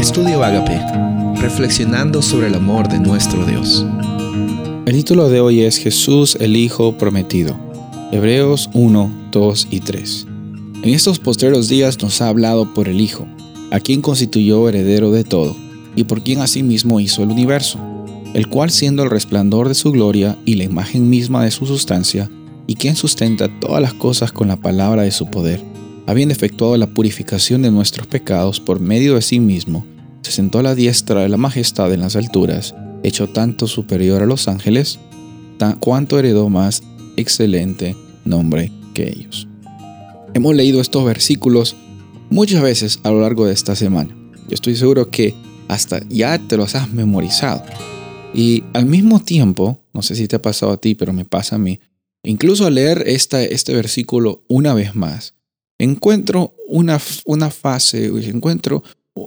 Estudio Agape, reflexionando sobre el amor de nuestro Dios. El título de hoy es Jesús el Hijo Prometido. Hebreos 1, 2 y 3. En estos posteros días nos ha hablado por el Hijo, a quien constituyó heredero de todo, y por quien asimismo hizo el universo, el cual siendo el resplandor de su gloria y la imagen misma de su sustancia, y quien sustenta todas las cosas con la palabra de su poder, habiendo efectuado la purificación de nuestros pecados por medio de sí mismo, se sentó a la diestra de la majestad en las alturas, hecho tanto superior a los ángeles, cuanto heredó más excelente nombre que ellos. Hemos leído estos versículos muchas veces a lo largo de esta semana. Yo estoy seguro que hasta ya te los has memorizado. Y al mismo tiempo, no sé si te ha pasado a ti, pero me pasa a mí, incluso al leer este versículo una vez más, encuentro una, una fase, encuentro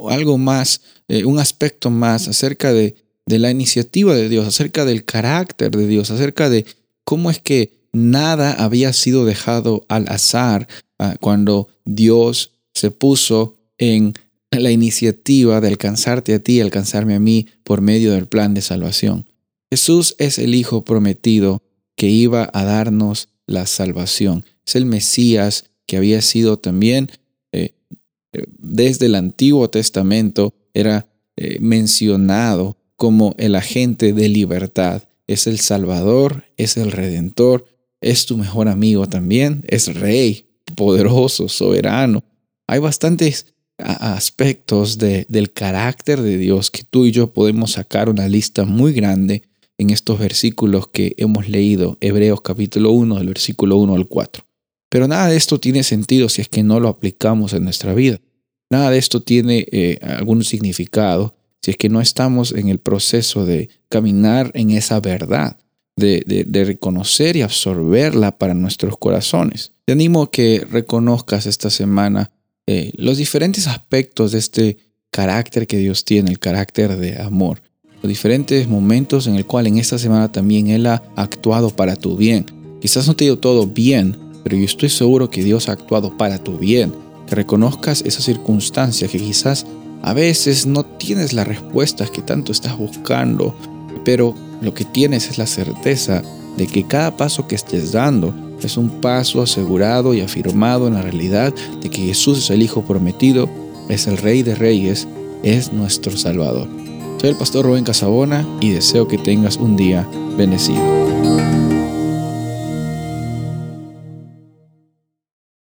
algo más, eh, un aspecto más acerca de, de la iniciativa de Dios, acerca del carácter de Dios, acerca de cómo es que nada había sido dejado al azar ah, cuando Dios se puso en la iniciativa de alcanzarte a ti, alcanzarme a mí por medio del plan de salvación. Jesús es el Hijo prometido que iba a darnos la salvación. Es el Mesías que había sido también eh, eh, desde el Antiguo Testamento, era eh, mencionado como el agente de libertad. Es el Salvador, es el Redentor, es tu mejor amigo también, es Rey, poderoso, soberano. Hay bastantes aspectos de, del carácter de Dios que tú y yo podemos sacar una lista muy grande en estos versículos que hemos leído, Hebreos capítulo 1, del versículo 1 al 4. Pero nada de esto tiene sentido si es que no lo aplicamos en nuestra vida. Nada de esto tiene eh, algún significado si es que no estamos en el proceso de caminar en esa verdad, de, reconocer y absorberla para nuestros corazones. Te animo a que reconozcas esta semana eh, los diferentes aspectos de este carácter que Dios tiene, el carácter de amor, los diferentes momentos en el cual en esta semana también Él ha actuado para tu bien. Quizás no te dio todo bien, pero yo estoy seguro que Dios ha actuado para tu bien, que reconozcas esa circunstancia que quizás a veces no tienes las respuestas que tanto estás buscando, pero lo que tienes es la certeza de que cada paso que estés dando es un paso asegurado y afirmado en la realidad de que Jesús es el Hijo prometido, es el Rey de Reyes, es nuestro Salvador. Soy el pastor Rubén Casabona y deseo que tengas un día bendecido.